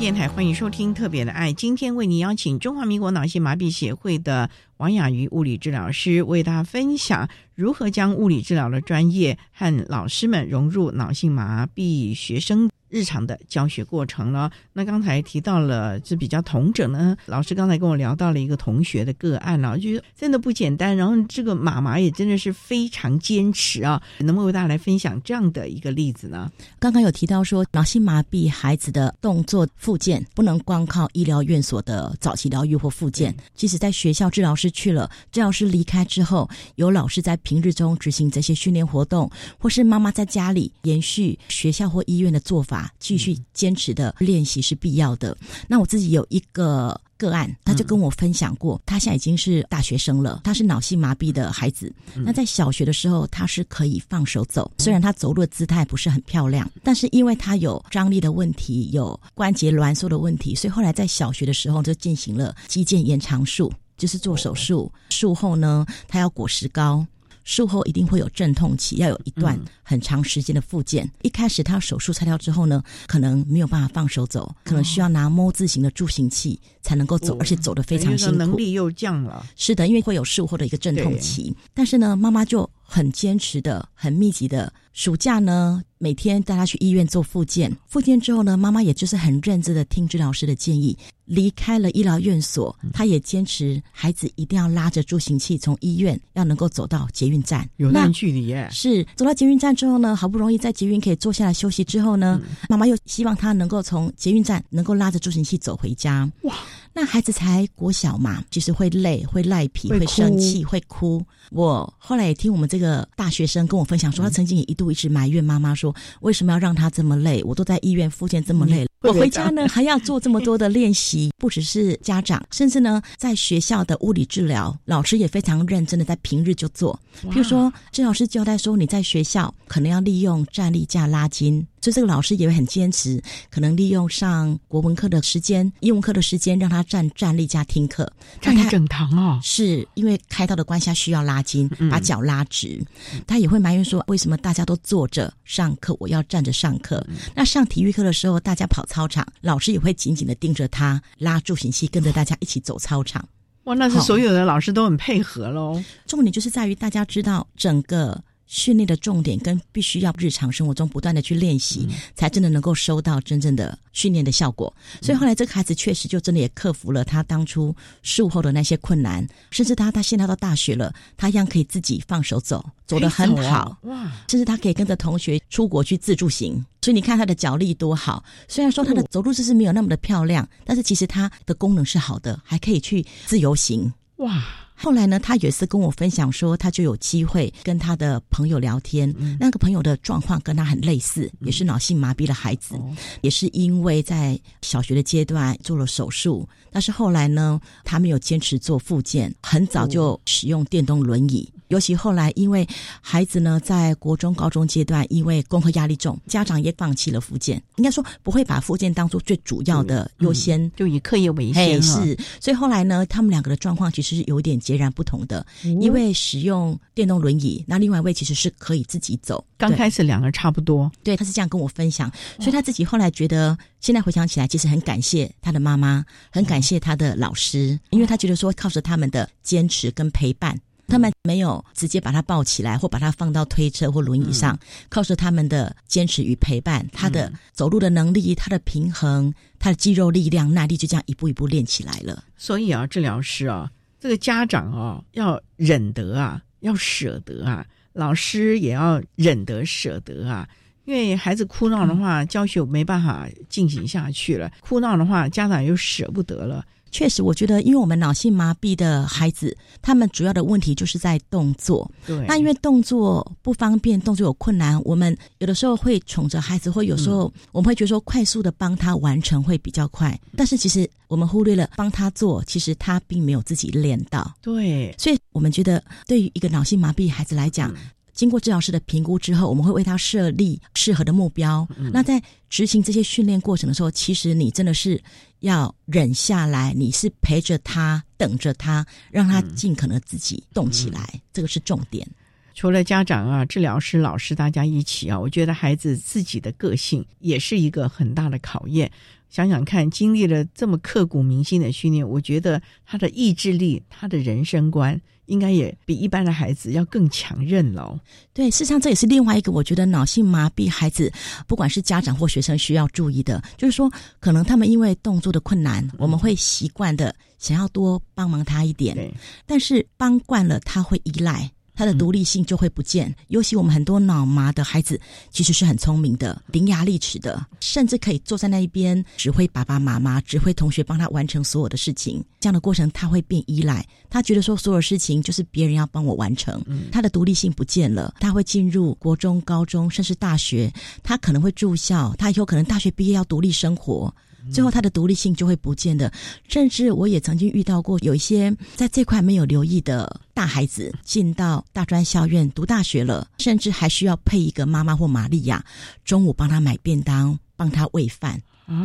电台欢迎收听特别的爱，今天为您邀请中华民国脑性麻痹协会的王雅瑜物理治疗师，为大家分享如何将物理治疗的专业和老师们融入脑性麻痹学生。日常的教学过程了。那刚才提到了是比较同整呢。老师刚才跟我聊到了一个同学的个案了，我觉得真的不简单。然后这个妈妈也真的是非常坚持啊，能不能为大家来分享这样的一个例子呢？刚刚有提到说，脑性麻痹孩子的动作复健不能光靠医疗院所的早期疗愈或复健，即使在学校治疗师去了，治疗师离开之后，有老师在平日中执行这些训练活动，或是妈妈在家里延续学校或医院的做法。继续坚持的练习是必要的。那我自己有一个个案，他就跟我分享过，他现在已经是大学生了，他是脑性麻痹的孩子。那在小学的时候，他是可以放手走，虽然他走路的姿态不是很漂亮，但是因为他有张力的问题，有关节挛缩的问题，所以后来在小学的时候就进行了肌腱延长术，就是做手术。术后呢，他要裹石膏。术后一定会有阵痛期，要有一段很长时间的复健。一开始他手术拆掉之后呢，可能没有办法放手走，可能需要拿摸字形的助行器才能够走，而且走得非常辛苦，能力又降了。是的，因为会有术后的一个阵痛期，但是呢，妈妈就很坚持的、很密集的。暑假呢，每天带他去医院做复健。复健之后呢，妈妈也就是很认真的听治疗师的建议，离开了医疗院所。他也坚持孩子一定要拉着助行器从医院要能够走到捷运站，有段距离耶。是走到捷运站之后呢，好不容易在捷运可以坐下来休息之后呢，妈妈又希望他能够从捷运站能够拉着助行器走回家。哇！那孩子才国小嘛，其实会累、会赖皮、会生气、会哭。我后来也听我们这个大学生跟我分享说，他曾经也一度一直埋怨妈妈说，为什么要让他这么累？我都在医院复健这么累了，我回家呢还要做这么多的练习。不只是家长，甚至呢，在学校的物理治疗老师也非常认真的在平日就做。比如说，治疗师交代说，你在学校可能要利用站立架拉筋。所以这个老师也会很坚持，可能利用上国文课的时间、英文课的时间，让他站站立架听课，站一整堂哦。是因为开刀的关系需要拉筋，把脚拉直。他也会埋怨说，为什么大家都坐着上课，我要站着上课？那上体育课的时候，大家跑操场，老师也会紧紧的盯着他，拉助行器，跟着大家一起走操场。哇，那是所有的老师都很配合喽。重点就是在于大家知道整个。训练的重点跟必须要日常生活中不断的去练习，才真的能够收到真正的训练的效果。所以后来这个孩子确实就真的也克服了他当初术后的那些困难，甚至他他现在到大学了，他一样可以自己放手走，走得很好哇！甚至他可以跟着同学出国去自助行。所以你看他的脚力多好，虽然说他的走路姿势没有那么的漂亮，但是其实他的功能是好的，还可以去自由行哇。后来呢，他有一次跟我分享说，他就有机会跟他的朋友聊天。那个朋友的状况跟他很类似，也是脑性麻痹的孩子，也是因为在小学的阶段做了手术，但是后来呢，他没有坚持做复健，很早就使用电动轮椅。尤其后来，因为孩子呢在国中、高中阶段，因为功课压力重，家长也放弃了复健。应该说不会把复健当做最主要的优先，就以课业为先是，所以后来呢，他们两个的状况其实是有点截然不同的。一位使用电动轮椅，那另外一位其实是可以自己走。刚开始两个人差不多，对，他是这样跟我分享。所以他自己后来觉得，现在回想起来，其实很感谢他的妈妈，很感谢他的老师，因为他觉得说靠着他们的坚持跟陪伴。他们没有直接把他抱起来，或把他放到推车或轮椅上，靠着他们的坚持与陪伴，他的走路的能力、他的平衡、他的肌肉力量、耐力，就这样一步一步练起来了。所以啊，治疗师啊，这个家长啊，要忍得啊，要舍得啊，老师也要忍得舍得啊，因为孩子哭闹的话，教学没办法进行下去了；哭闹的话，家长又舍不得了。确实，我觉得，因为我们脑性麻痹的孩子，他们主要的问题就是在动作。对。那因为动作不方便，动作有困难，我们有的时候会宠着孩子，或有时候我们会觉得说，快速的帮他完成会比较快。但是其实我们忽略了帮他做，其实他并没有自己练到。对。所以我们觉得，对于一个脑性麻痹孩子来讲，经过治疗师的评估之后，我们会为他设立适合的目标。那在执行这些训练过程的时候，其实你真的是。要忍下来，你是陪着他，等着他，让他尽可能自己动起来，这个是重点。除了家长啊、治疗师、老师大家一起啊，我觉得孩子自己的个性也是一个很大的考验。想想看，经历了这么刻骨铭心的训练，我觉得他的意志力、他的人生观。应该也比一般的孩子要更强韧喽。对，事实上这也是另外一个我觉得脑性麻痹孩子，不管是家长或学生需要注意的，就是说可能他们因为动作的困难，我们会习惯的想要多帮忙他一点，但是帮惯了他会依赖。他的独立性就会不见，尤其我们很多脑麻的孩子其实是很聪明的、伶牙俐齿的，甚至可以坐在那一边指挥爸爸妈妈、指挥同学帮他完成所有的事情。这样的过程他会变依赖，他觉得说所有事情就是别人要帮我完成，他的独立性不见了。他会进入国中、高中，甚至大学，他可能会住校，他以后可能大学毕业要独立生活。最后，他的独立性就会不见的。甚至我也曾经遇到过有一些在这块没有留意的大孩子，进到大专校院读大学了，甚至还需要配一个妈妈或玛利亚，中午帮他买便当，帮他喂饭。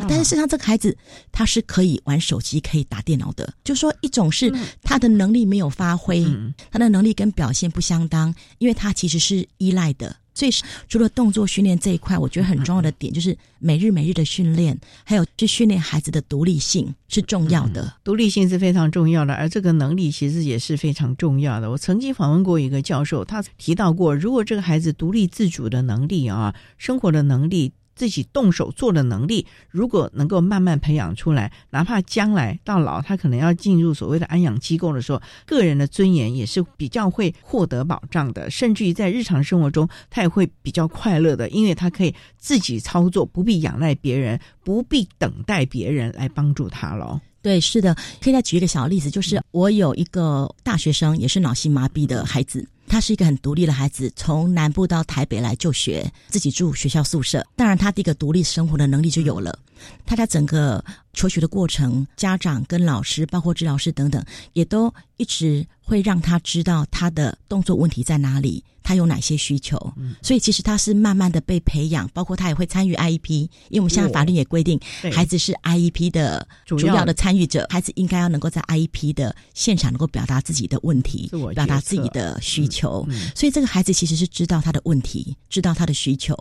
但是，事实上，这个孩子他是可以玩手机、可以打电脑的。就说一种是他的能力没有发挥，他的能力跟表现不相当，因为他其实是依赖的。所以，除了动作训练这一块，我觉得很重要的点就是每日每日的训练，还有去训练孩子的独立性是重要的。独立性是非常重要的，而这个能力其实也是非常重要的。我曾经访问过一个教授，他提到过，如果这个孩子独立自主的能力啊，生活的能力。自己动手做的能力，如果能够慢慢培养出来，哪怕将来到老，他可能要进入所谓的安养机构的时候，个人的尊严也是比较会获得保障的，甚至于在日常生活中，他也会比较快乐的，因为他可以自己操作，不必仰赖别人，不必等待别人来帮助他了。对，是的，可以再举一个小例子，就是我有一个大学生，也是脑性麻痹的孩子。他是一个很独立的孩子，从南部到台北来就学，自己住学校宿舍。当然，他第一个独立生活的能力就有了。他在整个求学的过程，家长跟老师，包括治疗师等等，也都一直会让他知道他的动作问题在哪里。他有哪些需求？所以其实他是慢慢的被培养，包括他也会参与 IEP，因为我们现在法律也规定，孩子是 IEP 的主要的参与者，孩子应该要能够在 IEP 的现场能够表达自己的问题，表达自己的需求。所以这个孩子其实是知道他的问题，知道他的需求。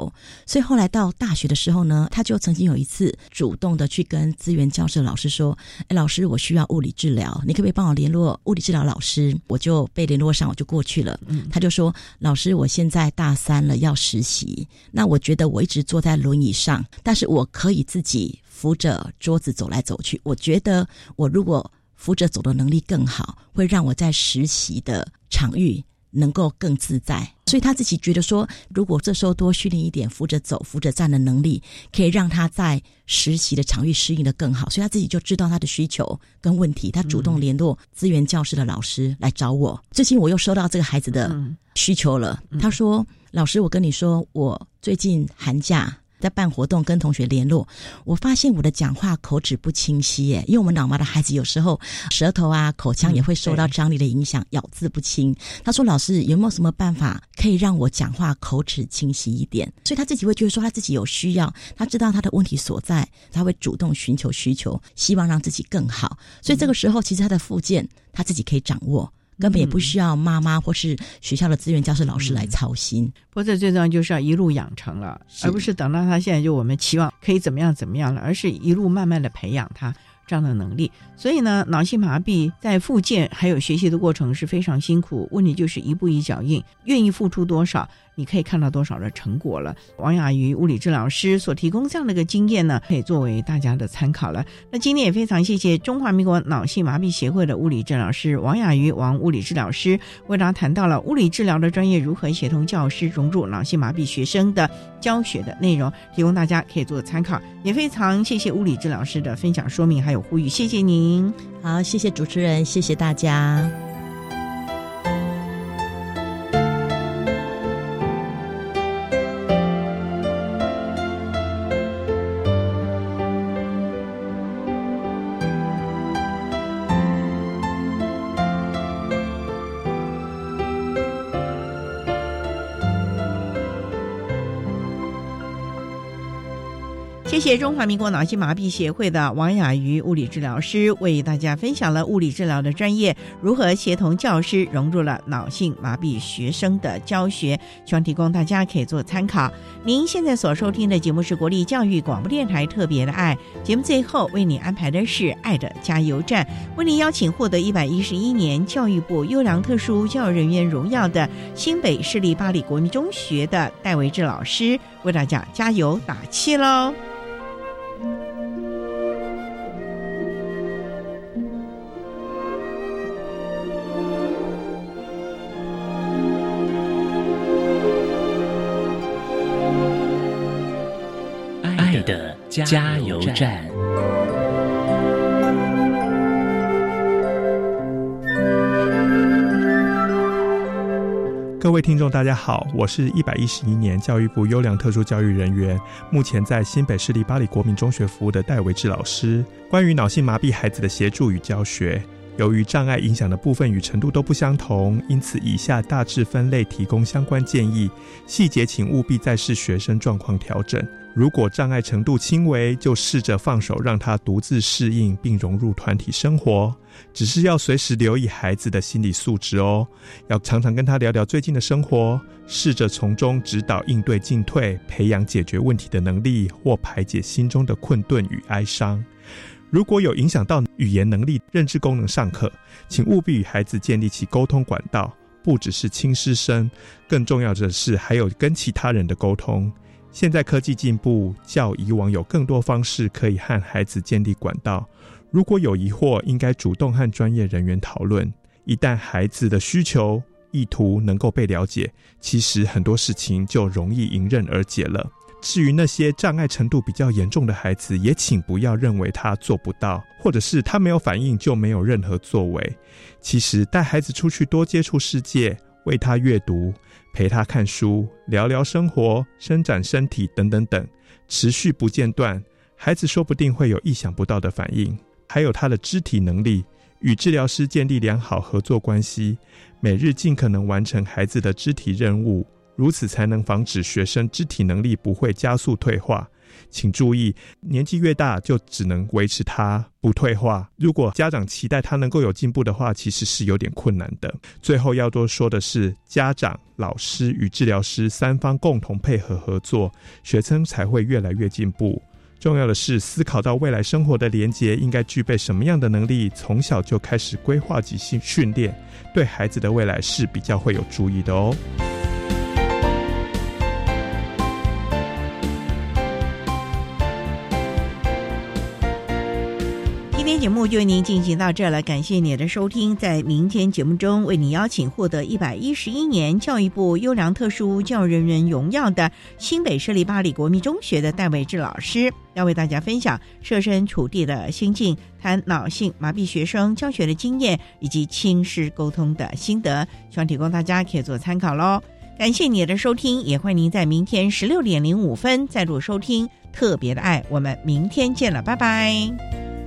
所以后来到大学的时候呢，他就曾经有一次主动的去跟资源。源教室老师说：“哎，老师，我需要物理治疗，你可不可以帮我联络物理治疗老师？”我就被联络上，我就过去了。他就说：“老师，我现在大三了，要实习。那我觉得我一直坐在轮椅上，但是我可以自己扶着桌子走来走去。我觉得我如果扶着走的能力更好，会让我在实习的场域。”能够更自在，所以他自己觉得说，如果这时候多训练一点扶着走、扶着站的能力，可以让他在实习的场域适应的更好。所以他自己就知道他的需求跟问题，他主动联络资源教室的老师来找我。最近我又收到这个孩子的需求了，他说：“老师，我跟你说，我最近寒假。”在办活动跟同学联络，我发现我的讲话口齿不清晰耶，因为我们老妈的孩子有时候舌头啊、口腔也会受到张力的影响，咬字不清。他说：“老师有没有什么办法可以让我讲话口齿清晰一点？”所以他自己会觉得说他自己有需要，他知道他的问题所在，他会主动寻求需求，希望让自己更好。所以这个时候，其实他的附件他自己可以掌握。根本也不需要妈妈或是学校的资源教师老师来操心。不过最重要就是要一路养成了，而不是等到他现在就我们期望可以怎么样怎么样了，而是一路慢慢的培养他这样的能力。所以呢，脑性麻痹在复健还有学习的过程是非常辛苦，问题就是一步一脚印，愿意付出多少。你可以看到多少的成果了？王雅瑜物理治疗师所提供这样的一个经验呢，可以作为大家的参考了。那今天也非常谢谢中华民国脑性麻痹协会的物理治疗师王雅瑜王物理治疗师，为大家谈到了物理治疗的专业如何协同教师融入脑性麻痹学生的教学的内容，提供大家可以做参考。也非常谢谢物理治疗师的分享说明还有呼吁，谢谢您。好，谢谢主持人，谢谢大家。谢中华民国脑性麻痹协会的王雅瑜物理治疗师为大家分享了物理治疗的专业如何协同教师融入了脑性麻痹学生的教学，希望提供大家可以做参考。您现在所收听的节目是国立教育广播电台特别的爱节目，最后为你安排的是爱的加油站，为您邀请获得一百一十一年教育部优良特殊教育人员荣耀的新北市立巴黎国民中学的戴维志老师为大家加油打气喽。加油站。各位听众，大家好，我是一百一十一年教育部优良特殊教育人员，目前在新北市立八里国民中学服务的戴维志老师。关于脑性麻痹孩子的协助与教学，由于障碍影响的部分与程度都不相同，因此以下大致分类提供相关建议，细节请务必再视学生状况调整。如果障碍程度轻微，就试着放手，让他独自适应并融入团体生活。只是要随时留意孩子的心理素质哦，要常常跟他聊聊最近的生活，试着从中指导应对进退，培养解决问题的能力或排解心中的困顿与哀伤。如果有影响到语言能力、认知功能上课，请务必与孩子建立起沟通管道，不只是亲师生，更重要的是还有跟其他人的沟通。现在科技进步，较以往有更多方式可以和孩子建立管道。如果有疑惑，应该主动和专业人员讨论。一旦孩子的需求、意图能够被了解，其实很多事情就容易迎刃而解了。至于那些障碍程度比较严重的孩子，也请不要认为他做不到，或者是他没有反应就没有任何作为。其实带孩子出去多接触世界，为他阅读。陪他看书，聊聊生活，伸展身体，等等等，持续不间断，孩子说不定会有意想不到的反应。还有他的肢体能力，与治疗师建立良好合作关系，每日尽可能完成孩子的肢体任务，如此才能防止学生肢体能力不会加速退化。请注意，年纪越大，就只能维持他不退化。如果家长期待他能够有进步的话，其实是有点困难的。最后要多说的是，家长、老师与治疗师三方共同配合合作，学生才会越来越进步。重要的是思考到未来生活的连结应该具备什么样的能力，从小就开始规划及训训练，对孩子的未来是比较会有注意的哦。节目就为您进行到这了，感谢您的收听。在明天节目中，为您邀请获得一百一十一年教育部优良特殊教育人员荣耀的新北设立巴黎国民中学的戴伟志老师，要为大家分享设身处地的心境，谈脑性麻痹学生教学的经验以及亲师沟通的心得，希望提供大家可以做参考喽。感谢你的收听，也欢迎您在明天十六点零五分再度收听特别的爱。我们明天见了，拜拜。